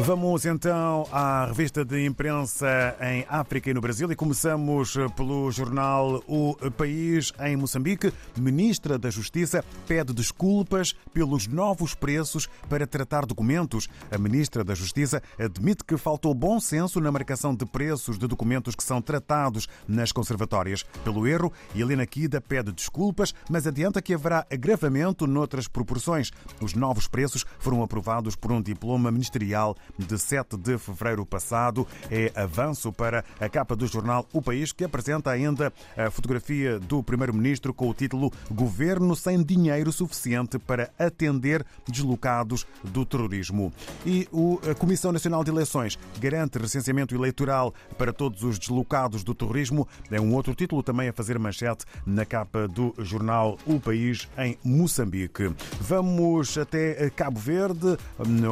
Vamos então à revista de imprensa em África e no Brasil e começamos pelo jornal O País em Moçambique. Ministra da Justiça pede desculpas pelos novos preços para tratar documentos. A Ministra da Justiça admite que faltou bom senso na marcação de preços de documentos que são tratados nas conservatórias. Pelo erro, Helena Kida pede desculpas, mas adianta que haverá agravamento noutras proporções. Os novos preços foram aprovados por um diploma ministerial de 7 de fevereiro passado. É avanço para a capa do jornal O País, que apresenta ainda a fotografia do Primeiro-Ministro com o título Governo sem dinheiro suficiente para atender deslocados do terrorismo. E a Comissão Nacional de Eleições garante recenseamento eleitoral para todos os deslocados do terrorismo. É um outro título também a fazer manchete na capa do jornal O País em Moçambique. Vamos até Cabo Verde,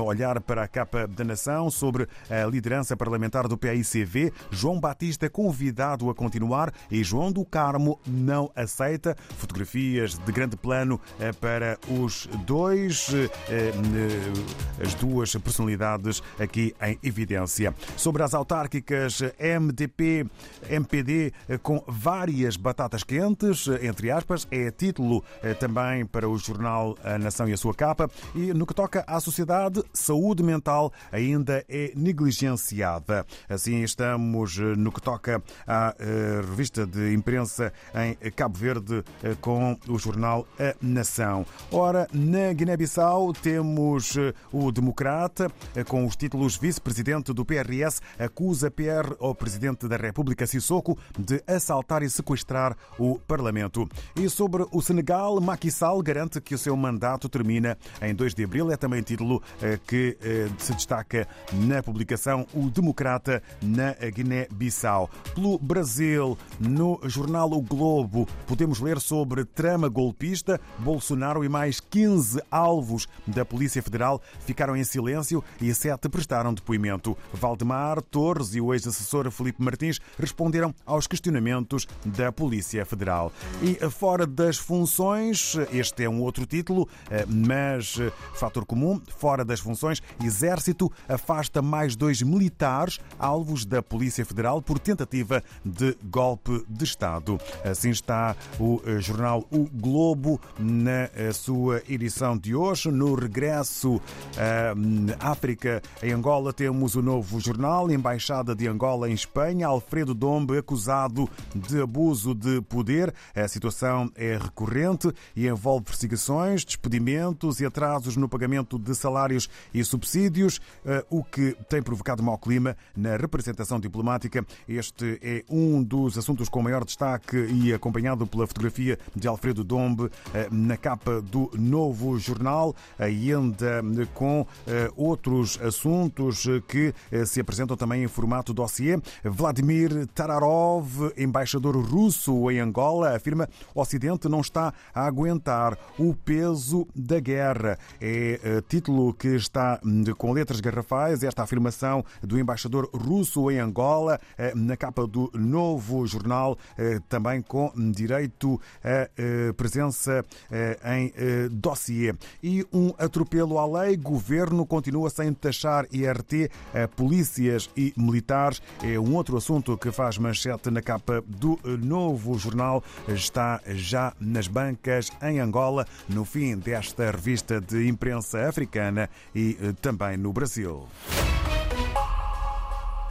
olhar para a capa da Nação sobre a liderança parlamentar do PAICV. João Batista convidado a continuar e João do Carmo não aceita. Fotografias de grande plano eh, para os dois, eh, eh, as duas personalidades aqui em evidência. Sobre as autárquicas MDP, MPD com várias batatas quentes, entre aspas, é título também para o jornal A Nação e a sua capa. E no que toca à sociedade, saúde mental ainda é negligenciada. Assim estamos eh, no que toca à eh, revista de imprensa em Cabo Verde eh, com o jornal A Nação. Ora, na Guiné-Bissau temos o Democrata com os títulos Vice-Presidente do PRS acusa PR ao Presidente da República Sissoko de assaltar e sequestrar o Parlamento. E sobre o Senegal, Macky Sall garante que o seu mandato termina em 2 de abril. É também título que se destaca na publicação O Democrata na Guiné-Bissau. Pelo Brasil, no jornal O Globo, podemos ler sobre trama golpista. Bolsonaro e mais 15 alvos da Polícia Federal ficaram em silêncio e sete prestaram depoimento. Valdemar Torres e o ex-assessor Felipe Martins responderam aos questionamentos da Polícia Federal. E fora das funções, este é um outro título, mas fator comum, fora das funções, Exército afasta mais dois militares alvos da Polícia Federal por tentativa de golpe de Estado. Assim está o eh, jornal O Globo na eh, sua edição de hoje. No regresso à África, em Angola, temos o novo jornal, Embaixada de Angola em Espanha, Alfredo Dombe acusado de abuso de poder. A situação é recorrente e envolve perseguições, despedimentos e atrasos no pagamento de salários e subsídios, eh, o que tem provocado mau clima na representação diplomática. Este é um dos assuntos com maior destaque e acompanhado pela fotografia de Alfredo Dombe eh, na capa do novo jornal, ainda com eh, outros assuntos que se apresentam também em formato dossiê. Vladimir Tararov, embaixador russo em Angola, afirma o Ocidente não está a aguentar o peso da guerra. É título que está hum, com letras garrafais esta afirmação do embaixador russo em Angola, eh, na capa do novo jornal, eh, também com direito a eh, presença em dossiê. E um atropelo à lei, governo continua sem taxar IRT polícias e militares. É um outro assunto que faz manchete na capa do novo jornal. Está já nas bancas em Angola, no fim desta revista de imprensa africana e também no Brasil. Radio.